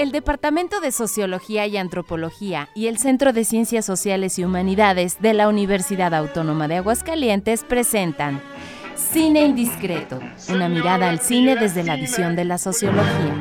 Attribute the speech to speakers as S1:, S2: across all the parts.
S1: El Departamento de Sociología y Antropología y el Centro de Ciencias Sociales y Humanidades de la Universidad Autónoma de Aguascalientes presentan Cine Indiscreto, una mirada al cine desde la visión de la sociología.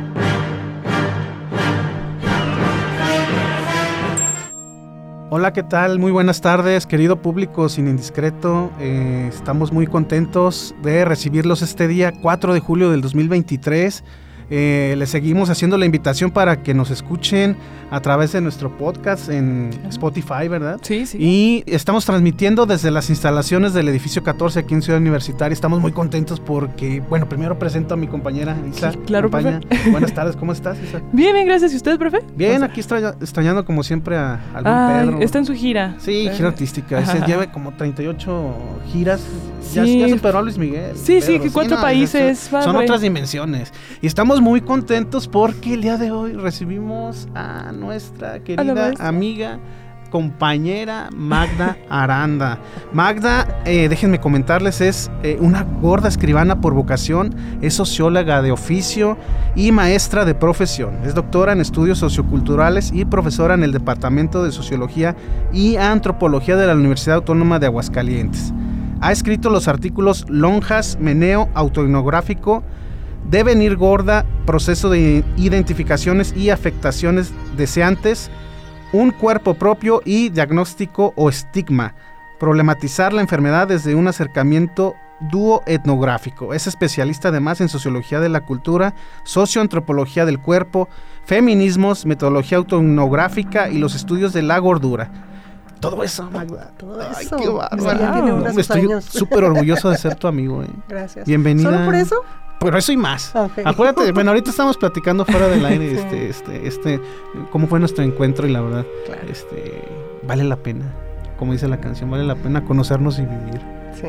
S2: Hola, ¿qué tal? Muy buenas tardes, querido público Cine Indiscreto. Eh, estamos muy contentos de recibirlos este día 4 de julio del 2023. Eh, les seguimos haciendo la invitación para que nos escuchen a través de nuestro podcast en Spotify, ¿verdad?
S3: Sí, sí.
S2: Y estamos transmitiendo desde las instalaciones del edificio 14 aquí en Ciudad Universitaria. Estamos muy contentos porque, bueno, primero presento a mi compañera Isa.
S3: claro,
S2: profe. Buenas tardes, ¿cómo estás, Isa?
S3: Bien, bien, gracias. ¿Y usted, profe?
S2: Bien, aquí extrañando como siempre a, algún Pedro.
S3: Está en su gira.
S2: Sí, gira artística. Se lleva como 38 giras. Ya, ya superó a Luis Miguel.
S3: Sí, sí, que cuatro países.
S2: son otras dimensiones. Y estamos muy contentos porque el día de hoy recibimos a nuestra querida amiga compañera Magda Aranda. Magda, eh, déjenme comentarles, es eh, una gorda escribana por vocación, es socióloga de oficio y maestra de profesión. Es doctora en estudios socioculturales y profesora en el Departamento de Sociología y Antropología de la Universidad Autónoma de Aguascalientes. Ha escrito los artículos Lonjas, Meneo, Autoinográfico, Devenir gorda, proceso de identificaciones y afectaciones deseantes, un cuerpo propio y diagnóstico o estigma. Problematizar la enfermedad desde un acercamiento dúo etnográfico. Es especialista además en sociología de la cultura, socioantropología del cuerpo, feminismos, metodología autoetnográfica y los estudios de la gordura. Todo eso, Magda.
S4: Todo eso. qué bárbaro.
S2: Estoy súper orgulloso de ser tu amigo. Eh.
S4: Gracias.
S2: Bienvenida.
S4: ¿Solo por eso?
S2: Pero eso y más. Acuérdate, bueno, ahorita estamos platicando fuera del aire, este, este, este, cómo fue nuestro encuentro y la verdad, este, vale la pena, como dice la canción, vale la pena conocernos y vivir.
S4: Sí.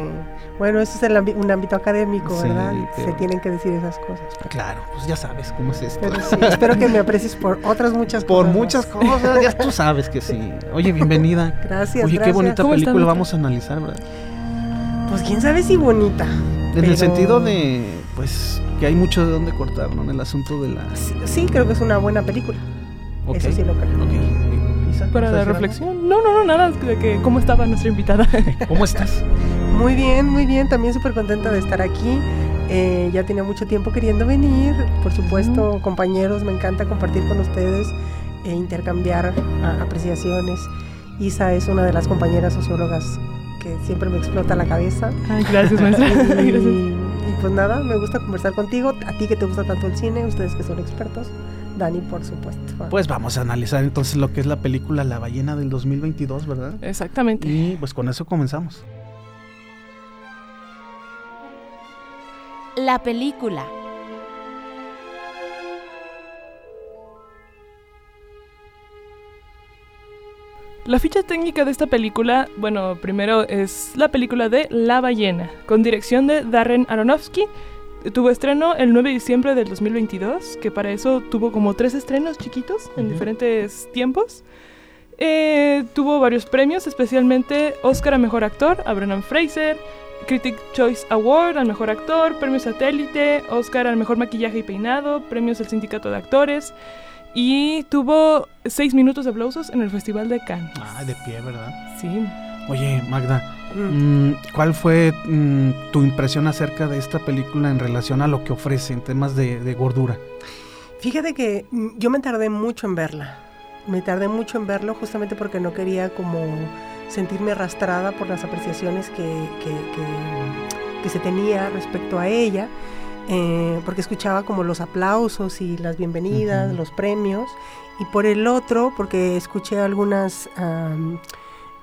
S4: Bueno, eso es un ámbito académico, ¿verdad? Se tienen que decir esas cosas.
S2: Claro, pues ya sabes cómo es esto.
S4: Pero sí, espero que me aprecies por otras muchas
S2: cosas.
S4: Por
S2: muchas cosas, ya tú sabes que sí. Oye, bienvenida.
S4: Gracias.
S2: Oye, qué bonita película vamos a analizar, ¿verdad?
S4: Pues quién sabe si bonita.
S2: En el sentido de, pues, que hay mucho de dónde cortar, ¿no? En el asunto de la...
S4: Sí, creo que es una buena película. Eso sí lo creo.
S3: Okay. Para la reflexión. No, no, no, nada. De que, ¿Cómo estaba nuestra invitada?
S2: ¿Cómo estás?
S4: Muy bien, muy bien. También súper contenta de estar aquí. Eh, ya tenía mucho tiempo queriendo venir. Por supuesto, compañeros, me encanta compartir con ustedes e intercambiar apreciaciones. Isa es una de las compañeras sociólogas que siempre me explota la cabeza.
S3: gracias, maestra.
S4: y, pues nada, me gusta conversar contigo, a ti que te gusta tanto el cine, ustedes que son expertos. Dani, por supuesto.
S2: Pues vamos a analizar entonces lo que es la película La ballena del 2022, ¿verdad?
S3: Exactamente.
S2: Y pues con eso comenzamos.
S1: La película.
S3: La ficha técnica de esta película, bueno, primero es la película de La ballena, con dirección de Darren Aronofsky. Tuvo estreno el 9 de diciembre del 2022, que para eso tuvo como tres estrenos chiquitos en diferentes tiempos. Eh, tuvo varios premios, especialmente Oscar a Mejor Actor a Brennan Fraser, Critic Choice Award al Mejor Actor, Premio Satélite, Oscar al Mejor Maquillaje y Peinado, Premios del Sindicato de Actores y tuvo seis minutos de aplausos en el Festival de Cannes.
S2: Ah, de pie, ¿verdad?
S3: Sí.
S2: Oye, Magda, mm. Mm, ¿cuál fue mm, tu impresión acerca de esta película en relación a lo que ofrece en temas de, gordura?
S4: Fíjate que yo me tardé mucho en verla. Me tardé mucho en verlo justamente porque no quería como sentirme arrastrada por las apreciaciones que, que, que, que se tenía respecto a ella. Eh, porque escuchaba como los aplausos y las bienvenidas, los premios, y por el otro, porque escuché a algunas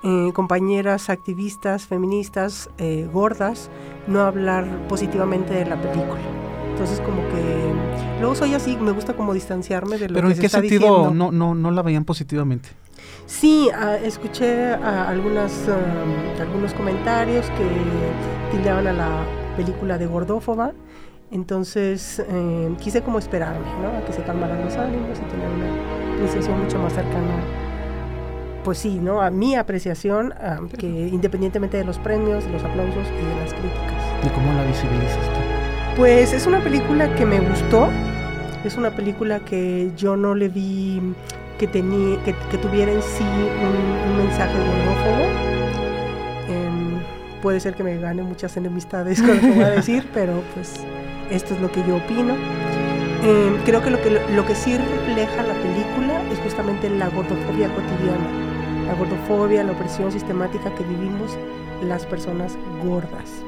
S4: eh, compañeras activistas, feministas, eh, gordas, no hablar positivamente de la película. Entonces como que luego soy así, me gusta como distanciarme de lo
S2: ¿Pero
S4: que
S2: en qué sentido no, no, no la veían positivamente?
S4: Sí, escuché algunas, algunos comentarios que tildaban a la película de gordófoba entonces eh, quise como esperarme, ¿no? A que se calmaran los ánimos y tener una apreciación mucho más cercana, pues sí, ¿no? A mi apreciación, que independientemente de los premios, de los aplausos y de las críticas.
S2: ¿Y cómo la visibilizas tú?
S4: Pues es una película que me gustó, Es una película que yo no le vi que, tenía, que, tuviera en sí un, mensaje gordófobo. Em, puede ser que me gane muchas enemistades con lo que voy a decir, pero pues esto es lo que yo opino. Em, creo que lo, que lo que sí refleja la película es justamente la gordofobia cotidiana, la gordofobia, la opresión sistemática que vivimos las personas gordas.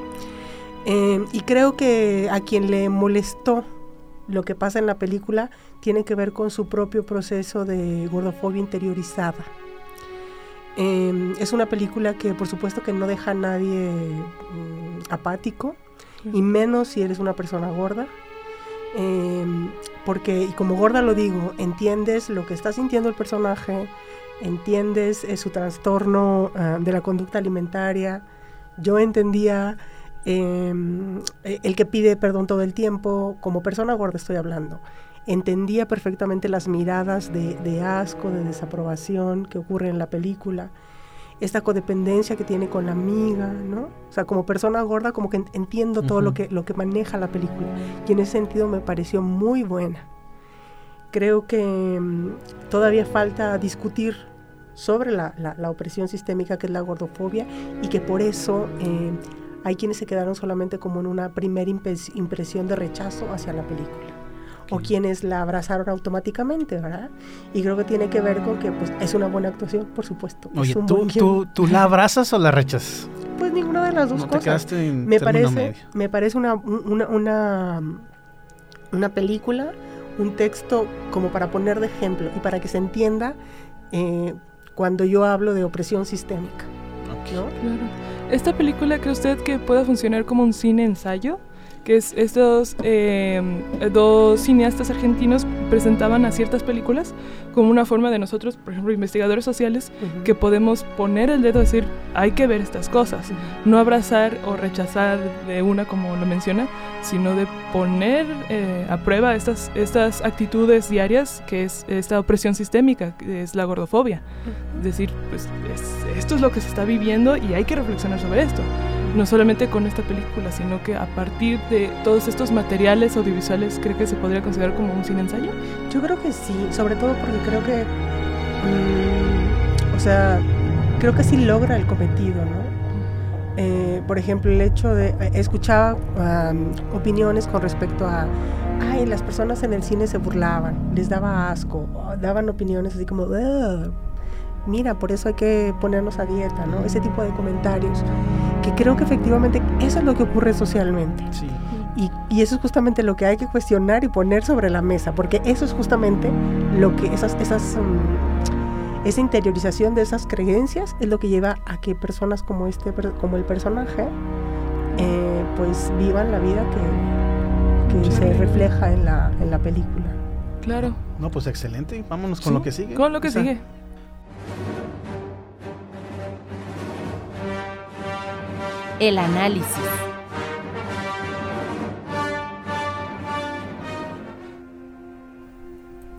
S4: Em, y creo que a quien le molestó lo que pasa en la película tiene que ver con su propio proceso de gordofobia interiorizada. Em, es una película que por supuesto que no deja a nadie mm, apático, y menos si eres una persona gorda. Em, porque, y como gorda lo digo, entiendes lo que está sintiendo el personaje, entiendes eh, su trastorno ah, de la conducta alimentaria. Yo entendía em, e, el que pide perdón todo el tiempo, como persona gorda estoy hablando. Entendía perfectamente las miradas de, de asco, de desaprobación que ocurren en la película esta codependencia que tiene con la amiga, ¿no? O sea, como persona gorda como que entiendo todo lo, que, lo que maneja la película y en ese sentido me pareció muy buena. Creo que mm, todavía falta discutir sobre la, la, opresión sistémica que es la gordofobia y que por eso eh, hay quienes se quedaron solamente como en una primera impresión de rechazo hacia la película o quienes la abrazaron automáticamente, ¿verdad? Y creo que tiene que ver con que pues, es una buena actuación, por supuesto.
S2: Oye, ¿tú, tú, la abrazas o la rechazas?
S4: Pues ninguna de las dos
S2: no
S4: cosas.
S2: Te quedaste en
S4: me parece, me parece una, una, una, una, película, un texto como para poner de ejemplo y para que se entienda eh, cuando yo hablo de opresión sistémica.
S3: Claro. ¿Esta película cree usted que pueda funcionar como un cine ensayo? Que es estos eh, dos cineastas argentinos presentaban a ciertas películas como una forma de nosotros, por ejemplo, investigadores sociales, que podemos poner el dedo y decir, hay que ver estas cosas, no abrazar o rechazar de una como lo menciona, sino de poner eh, a prueba estas, estas actitudes diarias, que es esta opresión sistémica, que es la gordofobia. Es decir, pues esto es lo que se está viviendo y hay que reflexionar sobre esto no solamente con esta película, sino que a partir de todos estos materiales audiovisuales, ¿cree que se podría considerar como un cine ensayo?
S4: Yo creo que sí, sobre todo porque creo que, mm, o sea, creo que sí logra el cometido, ¿no? Eh, por ejemplo, el hecho de, eh, escuchaba opiniones con respecto a, ay, las personas en el cine se burlaban, les daba asco, daban opiniones así como, mira, por eso hay que ponernos a dieta, ¿no? Ese tipo de comentarios, que creo que efectivamente eso es lo que ocurre socialmente. Y, y, eso es justamente lo que hay que cuestionar y poner sobre la mesa, porque eso es justamente lo que esas, esas, mm, esa interiorización de esas creencias es lo que lleva a que personas como este, como el personaje, eh, pues vivan la vida que, que se refleja en la, en la película.
S3: Claro.
S2: No, pues excelente. Vámonos con lo que sigue.
S3: Con lo que sigue.
S1: El análisis.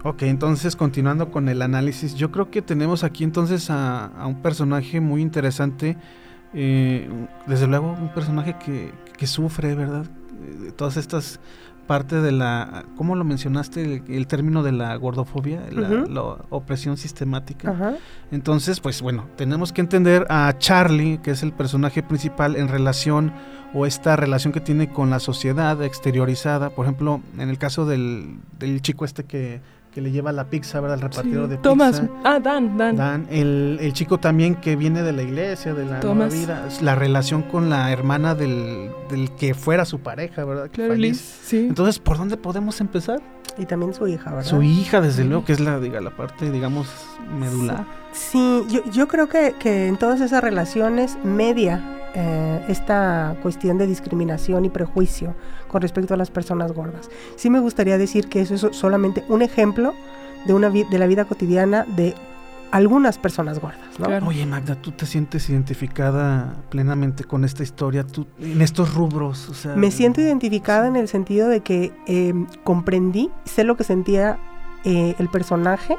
S2: Ok, entonces continuando con el análisis, yo creo que tenemos aquí entonces a, un personaje muy interesante, eh, desde luego un personaje que, que sufre, ¿verdad? Eh, todas estas parte de la, ¿cómo lo mencionaste? El, término de la gordofobia, la, opresión sistemática. Entonces, pues bueno, tenemos que entender a Charlie, que es el personaje principal en relación o esta relación que tiene con la sociedad exteriorizada. Por ejemplo, en el caso del, del chico este que que le lleva la pizza, ¿verdad? El repartidor de
S3: Tomás. Ah, Dan, Dan.
S2: Dan. El, el, chico también que viene de la iglesia, de la nueva vida. La relación con la hermana del, del que fuera su pareja, ¿verdad?
S3: Claro, Liz, sí.
S2: Entonces, ¿por dónde podemos empezar?
S4: Y también su hija, ¿verdad?
S2: Su hija, desde luego, que es la, diga, la parte, digamos, medular.
S4: Sí, yo, yo creo que, que en todas esas relaciones media eh, esta cuestión de discriminación y prejuicio con respecto a las personas gordas. Sí me gustaría decir que eso es solamente un ejemplo de, una de la vida cotidiana de algunas personas gordas.
S2: Oye, Magda, ¿tú te sientes identificada plenamente con esta historia tú, en estos rubros?
S4: me siento identificada en el sentido de que eh, comprendí, sé lo que sentía eh, el personaje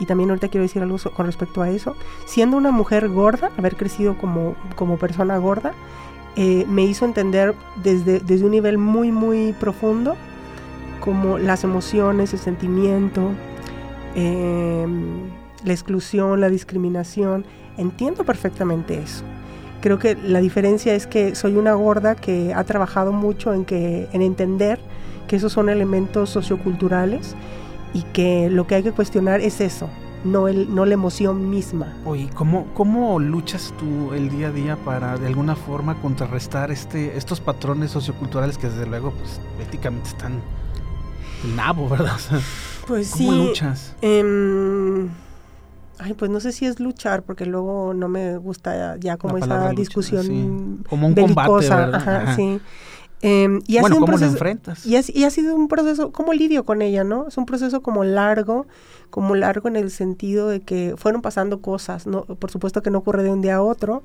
S4: y también ahorita quiero decir algo con respecto a eso, siendo una mujer gorda, haber crecido como, como persona gorda, eh, me hizo entender desde, desde un nivel muy, muy profundo como las emociones, el sentimiento, em, la exclusión, la discriminación. Entiendo perfectamente eso. Creo que la diferencia es que soy una gorda que ha trabajado mucho en, que, en entender que esos son elementos socioculturales y que lo que hay que cuestionar es eso, no, el, no la emoción misma.
S2: Oye, ¿cómo, ¿cómo luchas tú el día a día para de alguna forma contrarrestar este, estos patrones socioculturales que desde luego pues éticamente están nabo, ¿verdad?
S4: pues
S2: ¿Cómo luchas?
S4: Em, ay, pues no sé si es luchar, porque luego no me gusta ya como esa discusión
S2: como un combate,
S4: Ajá, sí. Em, y
S2: bueno,
S4: ¿cómo
S2: lo enfrentas?
S4: Y ha, y ha, sido un proceso, ¿cómo lidio con ella, no? Es un proceso como largo, como largo en el sentido de que fueron pasando cosas, ¿no? Por supuesto que no ocurre de un día a otro,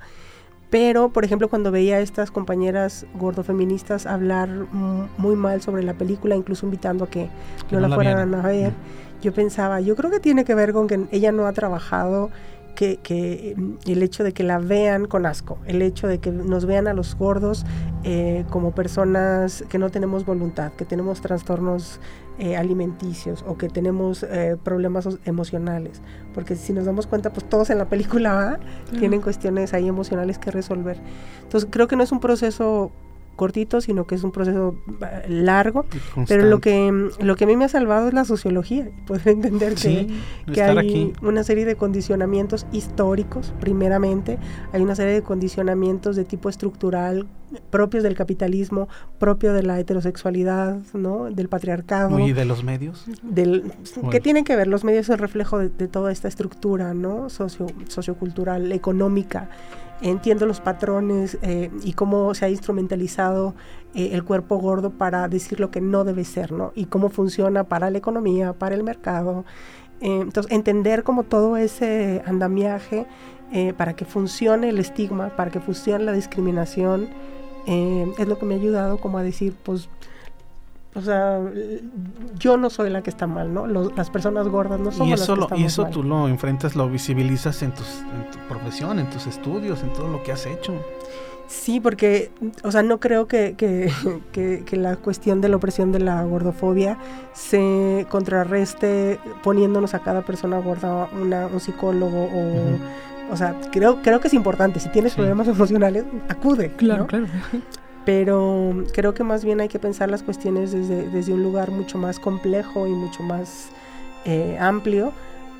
S4: pero, por ejemplo, cuando veía a estas compañeras gordofeministas hablar muy mal sobre la película, incluso invitando a que, no, la, fueran a ver, yo pensaba, yo creo que tiene que ver con que ella no ha trabajado que, mm, el hecho de que la vean con asco, el hecho de que nos vean a los gordos eh, como personas que no tenemos voluntad, que tenemos trastornos eh, alimenticios o que tenemos eh, problemas emocionales. Porque si nos damos cuenta, pues todos en la película tienen cuestiones ahí emocionales que resolver. Entonces creo que no es un proceso cortito, sino que es un proceso eh, largo. Pero lo que, lo que a mí me ha salvado es la sociología. Poder entender que, que hay una serie de condicionamientos históricos, primeramente. Hay una serie de condicionamientos de tipo estructural propios del capitalismo, propio de la heterosexualidad, ¿no? Del patriarcado.
S2: ¿Y de los medios?
S4: Del, ¿Qué tienen que ver? Los medios es el reflejo de, de toda esta estructura, ¿no? Socio, sociocultural, económica entiendo los patrones eh, y cómo se ha instrumentalizado eh, el cuerpo gordo para decir lo que no debe ser, ¿no? Y cómo funciona para la economía, para el mercado. Eh, entonces, entender como todo ese andamiaje para que funcione el estigma, para que funcione la discriminación, es lo que me ha ayudado como a decir, pues o sea, yo no soy la que está mal, ¿no? las personas gordas no somos
S2: y eso
S4: las que
S2: Y eso tú lo enfrentas, lo visibilizas en, tus, en tu profesión, en tus estudios, en todo lo que has hecho.
S4: Sí, porque, o sea, no creo que, que, que, la cuestión de la opresión de la gordofobia se contrarreste poniéndonos a cada persona gorda una, un psicólogo o... O sea, creo, creo que es importante. Si tienes problemas emocionales, acude.
S3: Claro, claro
S4: pero creo que más bien hay que pensar las cuestiones desde, un lugar mucho más complejo y mucho más eh, amplio,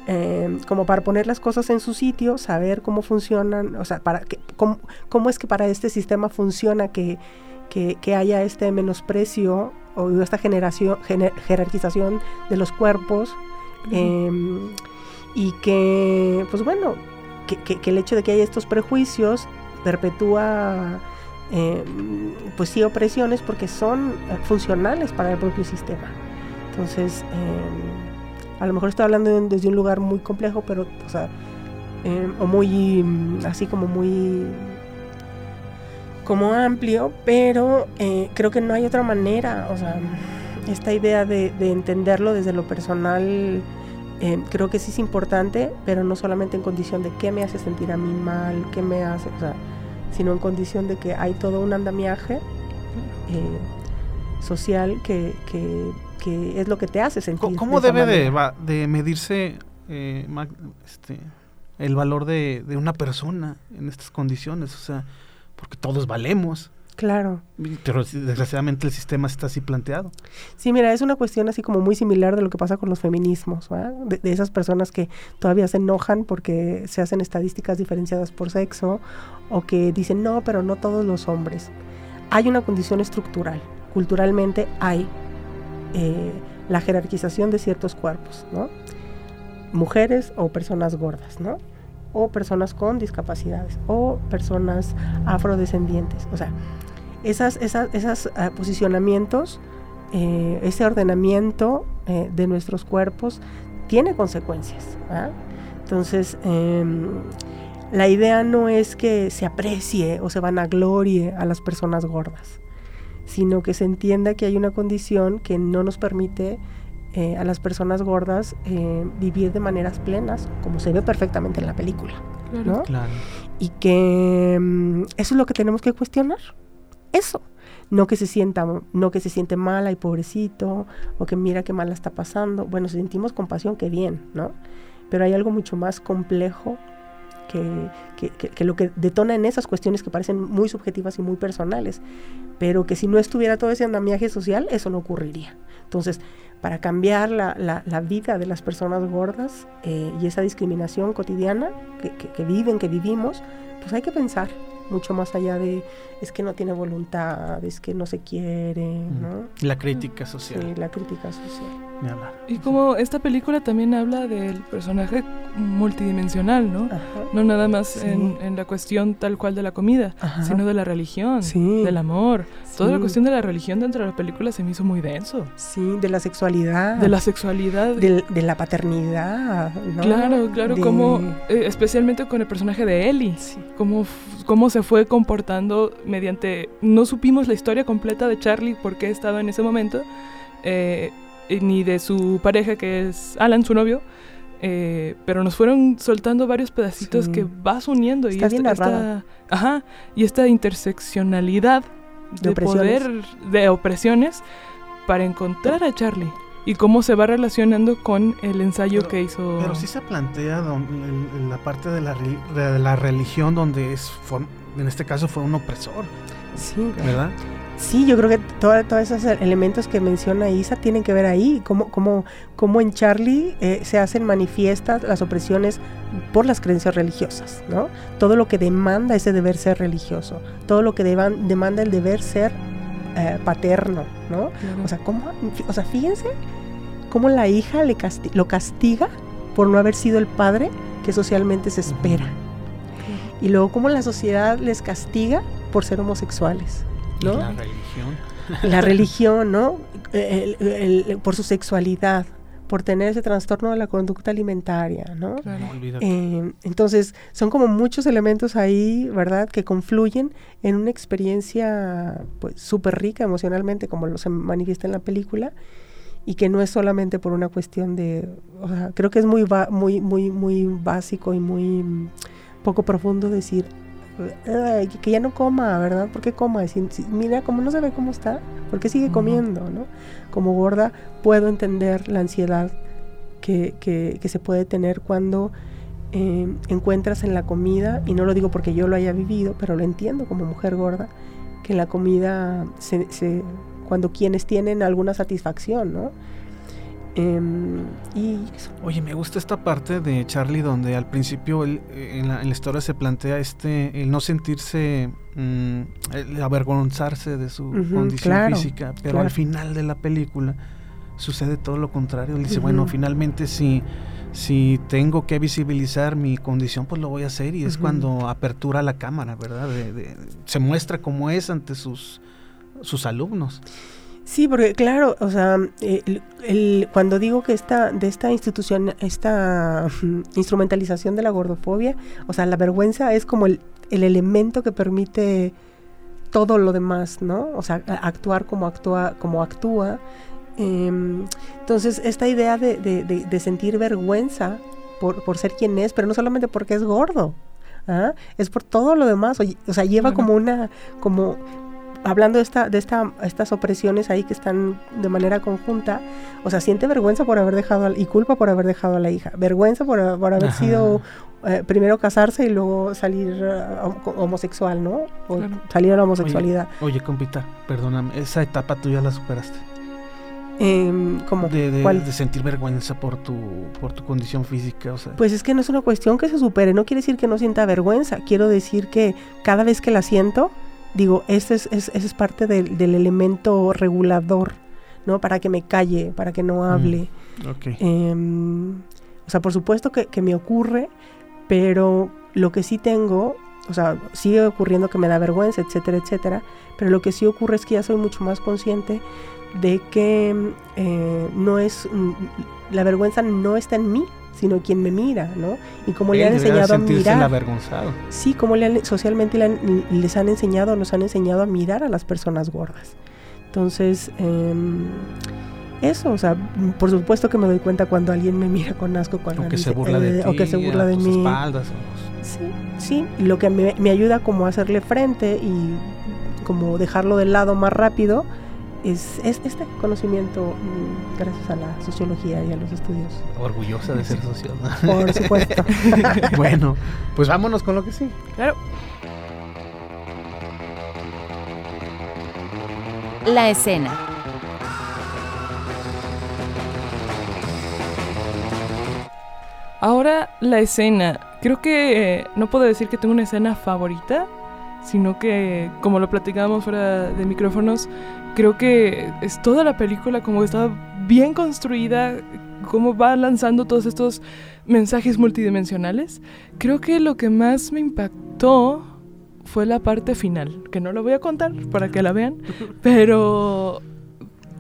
S4: eh, como para poner las cosas en su sitio, saber cómo funcionan, o sea, para que, cómo, es que para este sistema funciona que, que, haya este menosprecio o esta generación, jerarquización de los cuerpos em, y que, pues bueno, que el hecho de que haya estos prejuicios perpetúa eh, pues sí opresiones porque son eh, funcionales para el propio sistema. Entonces, eh, a lo mejor estoy hablando desde un lugar muy complejo, pero, o sea, o muy, mm, así como muy, como amplio, pero creo que no hay otra manera, o sea, esta idea de, de entenderlo desde lo personal, creo que sí es importante, pero no solamente en condición de qué me hace sentir a mí mal, qué me hace, o sea, sino en condición de que hay todo un andamiaje eh, social que, es lo que te hace sentir.
S2: ¿Cómo debe de, medirse eh, este, el valor de, una persona en estas condiciones? O sea, porque todos valemos.
S4: Claro.
S2: Pero desgraciadamente el sistema está así planteado.
S4: Sí, mira, es una cuestión así como muy similar de lo que pasa con los feminismos, de, de, esas personas que todavía se enojan porque se hacen estadísticas diferenciadas por sexo o que dicen, no, pero no todos los hombres. Hay una condición estructural. Culturalmente hay eh, la jerarquización de ciertos cuerpos, ¿no? Mujeres o personas gordas, ¿no? O personas con discapacidades o personas afrodescendientes. O sea, esas, esas, esas uh, posicionamientos, eh, ese ordenamiento eh, de nuestros cuerpos tiene consecuencias. Entonces, em, la idea no es que se aprecie o se vanaglorie a las personas gordas, sino que se entienda que hay una condición que no nos permite eh, a las personas gordas vivir de maneras plenas, como se ve perfectamente en la película. Y que em, eso es lo que tenemos que cuestionar eso. no que se sienta, no que se siente mala y pobrecito, o que mira qué mal está pasando. Bueno, sentimos compasión, qué bien, ¿no? Pero hay algo mucho más complejo que, que, lo que detona en esas cuestiones que parecen muy subjetivas y muy personales, pero que si no estuviera todo ese andamiaje social, eso no ocurriría. Entonces, para cambiar la, la, vida de las personas gordas eh, y esa discriminación cotidiana que, que viven, que vivimos, pues hay que pensar mucho más allá de es que no tiene voluntad, es que no se quiere, ¿no?
S2: La crítica social.
S4: Sí, la crítica social.
S3: Y como esta película también habla del personaje multidimensional, ¿no? No nada más en, la cuestión tal cual de la comida, sino de la religión, del amor. Toda la cuestión de la religión dentro de la película se me hizo muy denso.
S4: Sí, de la sexualidad.
S3: De la sexualidad.
S4: De, la paternidad, ¿no?
S3: Claro, claro, como eh, especialmente con el personaje de Ellie, cómo, cómo se fue comportando mediante... No supimos la historia completa de Charlie, por qué estaba en ese momento. Eh, eh, ni de su pareja, que es Alan, su novio. Eh, pero nos fueron soltando varios pedacitos que vas uniendo
S4: Está y bien esta,
S3: ajá, y esta interseccionalidad de, poder de opresiones para encontrar a Charlie y cómo se va relacionando con el ensayo que hizo.
S2: Pero sí se plantea la parte de la, de la religión donde es en este caso fue un opresor.
S4: Sí,
S2: ¿verdad?
S4: Sí, yo creo que todos esos elementos que menciona Isa tienen que ver ahí, como, como, como en Charlie eh, se hacen manifiestas las opresiones por las creencias religiosas, ¿no? Todo lo que demanda ese deber ser religioso, todo lo que demanda el deber ser eh, paterno, ¿no? O, sea, ¿cómo, o sea, fíjense cómo la hija le lo castiga por no haber sido el padre que socialmente se espera. Y luego cómo la sociedad les castiga por ser homosexuales.
S2: La religión.
S4: La religión, ¿no? por su sexualidad, por tener ese trastorno de la conducta alimentaria, ¿no? Eh, entonces, son como muchos elementos ahí, ¿verdad?, que confluyen en una experiencia pues súper rica emocionalmente, como lo se manifiesta en la película, y que no es solamente por una cuestión de, o sea, creo que es muy, muy, muy, muy básico y muy mm, poco profundo decir, que ya no coma, ¿verdad? ¿Por qué coma? mira, como no sabe cómo está, ¿por qué sigue comiendo, no? Como gorda puedo entender la ansiedad que, que, se puede tener cuando eh, encuentras en la comida, y no lo digo porque yo lo haya vivido, pero lo entiendo como mujer gorda, que en la comida, se, cuando quienes tienen alguna satisfacción, ¿no? Em, y
S2: Oye, me gusta esta parte de Charlie donde al principio en, la, historia se plantea este el no sentirse, mm, el avergonzarse de su condición física, pero al final de la película sucede todo lo contrario. Él dice, bueno, finalmente si, si tengo que visibilizar mi condición, pues lo voy a hacer y es cuando apertura la cámara, ¿verdad? se muestra cómo es ante sus, sus alumnos.
S4: Sí, porque claro, o sea, el, cuando digo que esta, de esta institución, esta instrumentalización de la gordofobia, o sea, la vergüenza es como el, elemento que permite todo lo demás, ¿no? O sea, actuar como actúa, como actúa. Em, entonces, esta idea de, de, sentir vergüenza por, por, ser quien es, pero no solamente porque es gordo, ¿ah? es por todo lo demás. O, sea, lleva como una, como hablando de, esta, de esta, estas opresiones ahí que están de manera conjunta, o sea, siente vergüenza por haber dejado y culpa por haber dejado a la hija, vergüenza por, haber sido eh, primero casarse y luego salir eh, homosexual, ¿no? O salir a la homosexualidad.
S2: Oye, compita, perdóname, esa etapa tú ya la superaste.
S4: Eh, ¿cómo?
S2: De, de, sentir vergüenza por tu, por tu condición física. O sea.
S4: Pues es que no es una cuestión que se supere, no quiere decir que no sienta vergüenza, quiero decir que cada vez que la siento, digo, ese es, es, parte del, elemento regulador, ¿no? Para que me calle, para que no mm, hable. Em, o sea, por supuesto que, me ocurre, pero lo que sí tengo, o sea, sigue ocurriendo que me da vergüenza, etcétera, etcétera, pero lo que sí ocurre es que ya soy mucho más consciente de que eh, no es, mm, la vergüenza no está en mí, sino quien me mira, ¿no? Y como le han enseñado a mirar.
S2: avergonzado.
S4: Sí, como le socialmente les han enseñado, nos han enseñado a mirar a las personas gordas. Entonces, em, eso, o sea, por supuesto que me doy cuenta cuando alguien me mira con asco, cuando
S2: o que se burla de,
S4: eh, o que se burla de mí.
S2: Espaldas,
S4: Sí, sí, lo que me, me ayuda como a hacerle frente y como dejarlo de lado más rápido, es, este conocimiento mm, gracias a la sociología y a los estudios.
S2: Orgullosa de ser socióloga.
S4: Por supuesto.
S2: bueno, pues vámonos con lo que sí.
S3: Claro.
S1: La escena.
S3: Ahora la escena. Creo que no puedo decir que tengo una escena favorita, sino que, como lo platicábamos fuera de micrófonos, creo que es toda la película como está bien construida, cómo va lanzando todos estos mensajes multidimensionales. Creo que lo que más me impactó fue la parte final, que no lo voy a contar para que la vean, pero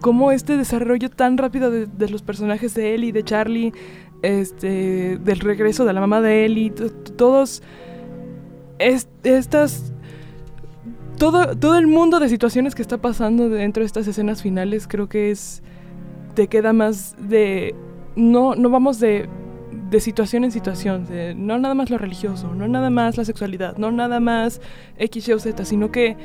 S3: como este desarrollo tan rápido de, los personajes de Ellie, de Charlie, este, del regreso de la mamá de Ellie, todos estas todo, todo el mundo de situaciones que está pasando dentro de estas escenas finales creo que es te queda más de no no vamos de de situación en situación, no nada más lo religioso, no nada más la sexualidad, no nada más X, Y o Z, sino que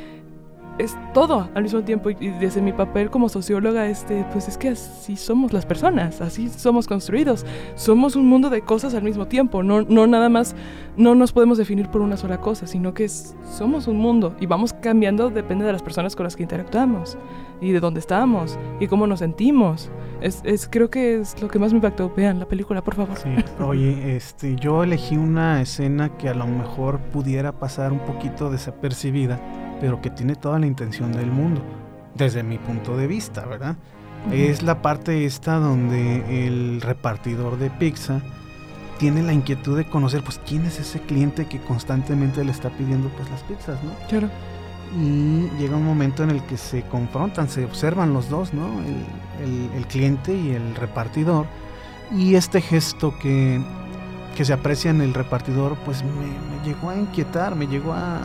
S3: es todo al mismo tiempo. Y desde mi papel como socióloga este pues es que así somos las personas así somos construidos. Somos un mundo de cosas al mismo tiempo. No no nada más no nos podemos definir por una sola cosa sino que somos un mundo y vamos cambiando depende de las personas con las que interactuamos y de dónde estamos y cómo nos sentimos es, es creo que es lo que más me impactó vean la película por favor
S2: sí. oye este yo elegí una escena que a lo mejor pudiera pasar un poquito desapercibida pero que tiene toda la intención del mundo, desde mi punto de vista, ¿verdad? Es la parte esta donde el repartidor de pizza tiene la inquietud de conocer, pues, quién es ese cliente que constantemente le está pidiendo, pues, las pizzas, ¿no?
S3: Claro.
S2: Y llega un momento en el que se confrontan, se observan los dos, ¿no? El, cliente y el repartidor. Y este gesto que, que se aprecia en el repartidor, pues me llegó a inquietar, me llegó a,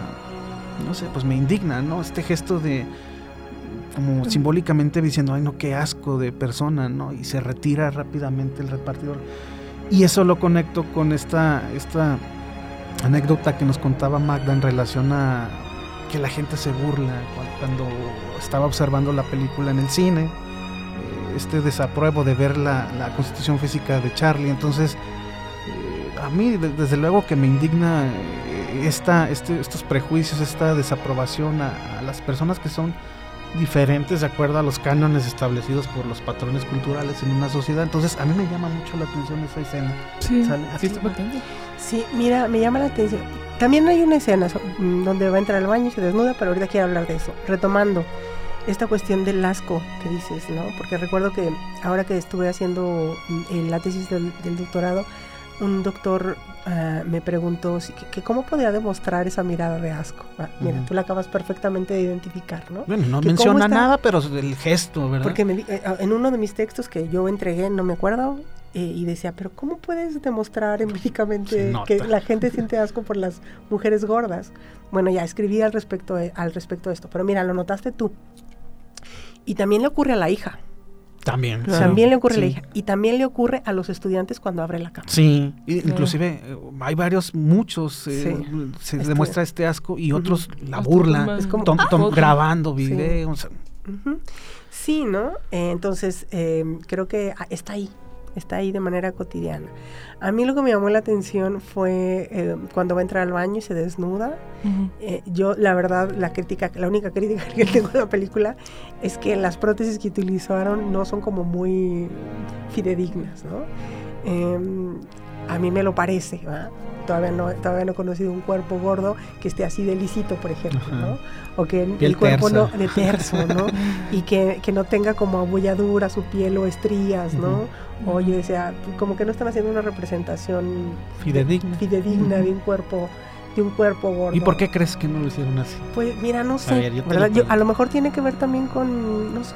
S2: no sé, pues me indigna, ¿no? Este gesto de como simbólicamente diciendo, ay no, qué asco de persona, ¿no? Y se retira rápidamente el repartidor. Y eso lo conecto con esta, esta anécdota que nos contaba Magda en relación a que la gente se burla cuando estaba observando la película en el cine, eh, este desapruebo de ver la, constitución física de Charlie. Entonces, eh, a mí desde luego que me indigna esta, este, estos prejuicios, esta desaprobación a, las personas que son diferentes de acuerdo a los cánones establecidos por los patrones culturales en una sociedad. Entonces, a mí me llama mucho la atención esa escena.
S3: Sí,
S4: sí, mira, me llama la atención. También hay una escena mm, donde va a entrar al baño y se desnuda, pero ahorita quiero hablar de eso. Retomando esta cuestión del asco que dices, ¿no? Porque recuerdo que ahora que estuve haciendo mm, la tesis del doctorado, un doctor Ah, me preguntó que, cómo podía demostrar esa mirada de asco. Ah, mira, tú la acabas perfectamente de identificar, ¿no?
S2: Bueno, no menciona nada, pero el gesto, ¿verdad?
S4: Porque eh, ah, en uno de mis textos que yo entregué, no me acuerdo, eh, y decía, pero ¿cómo puedes demostrar empíricamente que la gente siente asco por las mujeres gordas? Bueno, ya escribí al respecto al respecto de esto, pero mira, lo notaste tú. Y también le ocurre a la hija.
S2: También.
S4: También le ocurre a la hija. Y también le ocurre a los estudiantes cuando abre la cámara.
S2: Sí, inclusive eh, hay varios, muchos, eh, se este demuestra este asco y otros la burla, es como, grabando videos.
S4: Sí, ¿no? Eh, entonces, creo que ah, está ahí, está ahí de manera cotidiana. A mí lo que me llamó la atención fue eh, cuando va a entrar al baño y se desnuda. Eh, yo, la verdad, la crítica, la única crítica que tengo de la película es que las prótesis que utilizaron no son como muy fidedignas, ¿no? Em, a mí me lo parece, Todavía no, todavía no he conocido un cuerpo gordo que esté así de lisito, por ejemplo, ¿no? O que el cuerpo no, de terso, ¿no? y que, que, no tenga como abulladura su piel o estrías, ¿no? O yo decía, como que no están haciendo una representación
S2: fidedigna,
S4: fidedigna de un cuerpo de un cuerpo gordo.
S2: ¿Y por qué crees que no lo hicieron así?
S4: Pues mira, no sé. a lo mejor tiene que ver también con, no sé,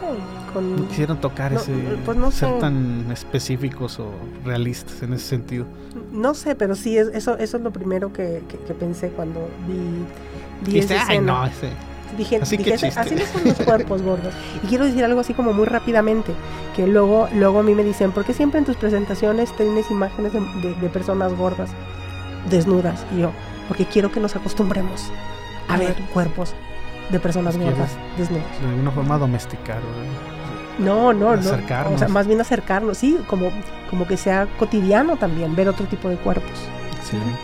S4: con...
S2: No quisieron tocar ese... Pues no ser tan específicos o realistas en ese sentido.
S4: No sé, pero sí, eso, eso es lo primero que, que, pensé cuando vi, vi esa
S2: Ay, no, ese...
S4: Dije, así, dije, así no son los cuerpos gordos. Y quiero decir algo así como muy rápidamente, que luego, luego a mí me dicen, ¿por qué siempre en tus presentaciones tienes imágenes de, personas gordas, desnudas? Y yo, porque quiero que nos acostumbremos a ver cuerpos de personas gordas desnudas.
S2: De alguna forma domesticar.
S4: No, no, no. O sea, más bien acercarnos, sí, como, como que sea cotidiano también ver otro tipo de cuerpos.
S2: Excelente.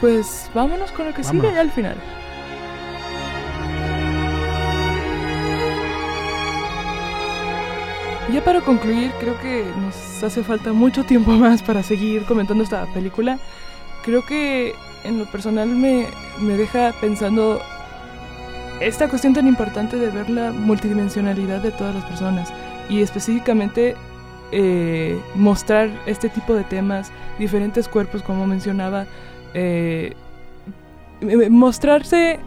S3: Pues vámonos con lo que sigue ya al final. Ya para concluir, creo que nos hace falta mucho tiempo más para seguir comentando esta película. Creo que en lo personal me, me deja pensando esta cuestión tan importante de ver la multidimensionalidad de todas las personas y específicamente eh, mostrar este tipo de temas, diferentes cuerpos, como mencionaba, eh, mostrarse,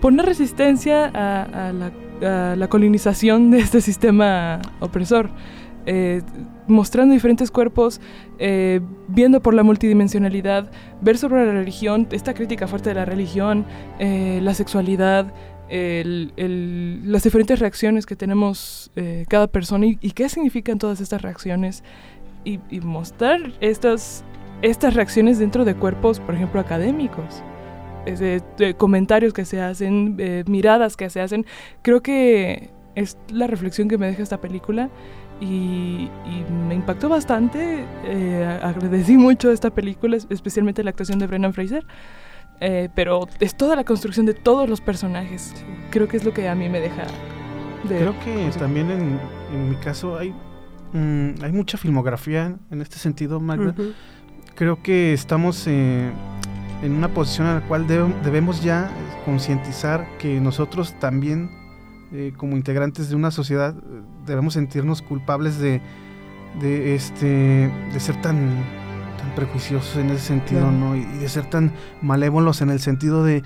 S3: poner resistencia a, la, colonización de este sistema opresor. Eh, mostrando diferentes cuerpos, viendo por la multidimensionalidad, ver sobre la religión, esta crítica fuerte de la religión, la sexualidad, las diferentes reacciones que tenemos eh, cada persona y, qué significan todas estas reacciones y, mostrar estas, estas reacciones dentro de cuerpos, por ejemplo, académicos. de, comentarios que se hacen, eh, miradas que se hacen. Creo que es la reflexión que me deja esta película y, me impactó bastante. Eh, agradecí mucho esta película, especialmente la actuación de Brennan Fraser. Eh, pero es toda la construcción de todos los personajes. Creo que es lo que a mí me deja
S2: de... Creo que también en, mi caso hay, mm, hay mucha filmografía en este sentido, Magda. Creo que estamos eh, en una posición en la cual debemos ya concientizar que nosotros también, eh, como integrantes de una sociedad, debemos sentirnos culpables de, de, este, de ser tan tan prejuiciosos en ese sentido, ¿no? Y, de ser tan malévolos en el sentido de,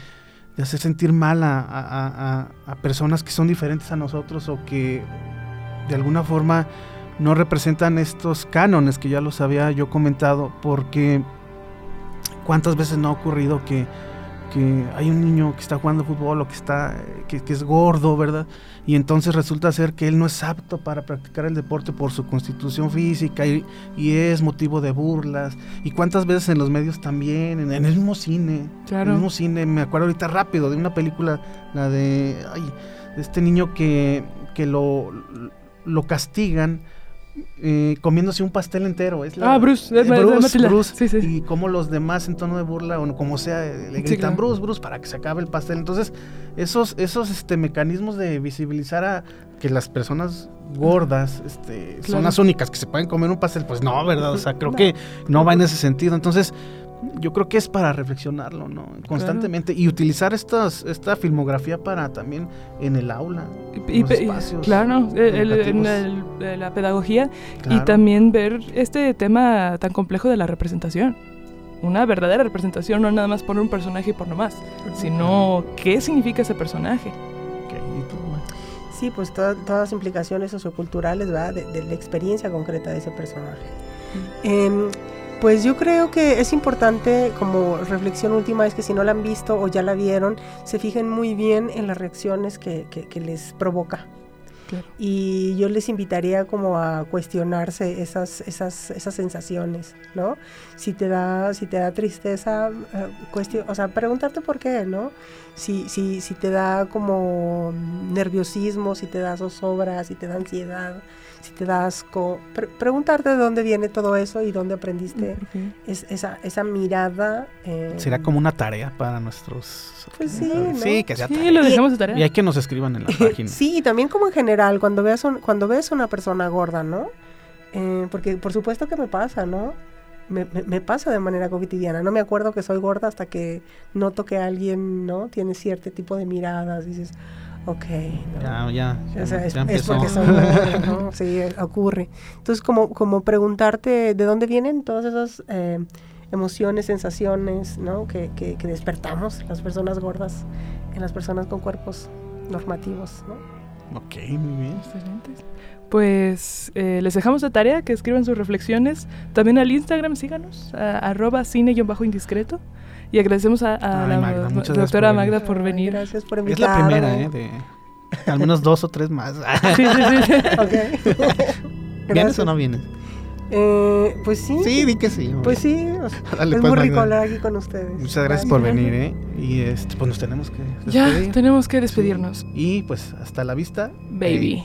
S2: hacer sentir mal a, personas que son diferentes a nosotros o que de alguna forma no representan estos cánones que ya los había yo comentado, porque cuántas veces no ha ocurrido que que hay un niño que está jugando fútbol o que está que, es gordo, ¿verdad? Y entonces resulta ser que él no es apto para practicar el deporte por su constitución física y, es motivo de burlas. Y cuántas veces en los medios también, en, el mismo cine, en el mismo cine, me acuerdo ahorita rápido de una película, la de, ay, de este niño que, que lo, lo castigan eh, comiéndose un pastel entero. Es
S3: la, ah, Bruce, eh,
S2: Bruce, Bruce y como los demás en tono de burla o como sea le gritan Bruce, Bruce para que se acabe el pastel. Entonces, esos, esos este, mecanismos de visibilizar a que las personas gordas este, son las únicas que se pueden comer un pastel, pues no, ¿verdad? O sea, creo que no va en ese sentido. Entonces, yo creo que es para reflexionarlo, ¿no? Constantemente y utilizar estas, esta filmografía para también en el aula,
S3: y, en espacios claro, en la pedagogía y también ver este tema tan complejo de la representación. Una verdadera representación, no nada más poner un personaje por nomás, sino qué significa ese personaje.
S4: Sí, pues todas las implicaciones socioculturales, ¿verdad? De, la experiencia concreta de ese personaje. Pues yo creo que es importante, como reflexión última, es que si no la han visto o ya la vieron, se fijen muy bien en las reacciones que, les provoca. Y yo les invitaría como a cuestionarse esas, esas, esas sensaciones, ¿no? Si te da, si te da tristeza, eh, o sea, preguntarte por qué, ¿no? Si, si, si te da como nerviosismo, si te da zozobra, si te da ansiedad, si te das asco, preguntarte de dónde viene todo eso y dónde aprendiste esa, esa mirada.
S2: Eh, Será como una tarea para nuestros...
S4: Pues sí,
S2: sí, que sea
S3: sí, lo dejamos de tarea.
S2: Y hay que nos escriban en la página.
S4: sí, y también como en general, cuando veas, cuando ves una persona gorda, ¿no? Eh, porque por supuesto que me pasa, ¿no? Me, me, pasa de manera cotidiana. No me acuerdo que soy gorda hasta que noto que alguien, ¿no? Tiene cierto tipo de miradas. Dices, Ok.
S2: Ya, ya.
S4: es, porque son, ¿no? Sí, ocurre. Entonces, como, como preguntarte de dónde vienen todas esas eh, emociones, sensaciones, ¿no? Que, que, despertamos las personas gordas en las personas con cuerpos normativos, ¿no?
S2: Ok, muy bien.
S3: Excelente. Pues eh, les dejamos de tarea que escriban sus reflexiones. También al Instagram, síganos, arroba cine-indiscreto. Y agradecemos a, la doctora Magda por venir.
S4: Gracias por
S2: invitarme. Es la primera, ¿eh? De al menos dos o tres más.
S3: sí, sí, sí.
S4: ok.
S2: ¿Vienes o no vienes?
S4: Eh, pues sí.
S2: Sí, di que sí.
S4: Pues sí. es muy rico hablar aquí con ustedes.
S2: Muchas gracias, por venir, ¿eh? Y este, pues nos tenemos que
S3: despedir. Ya, tenemos que despedirnos.
S2: Y pues hasta la vista.
S3: Baby.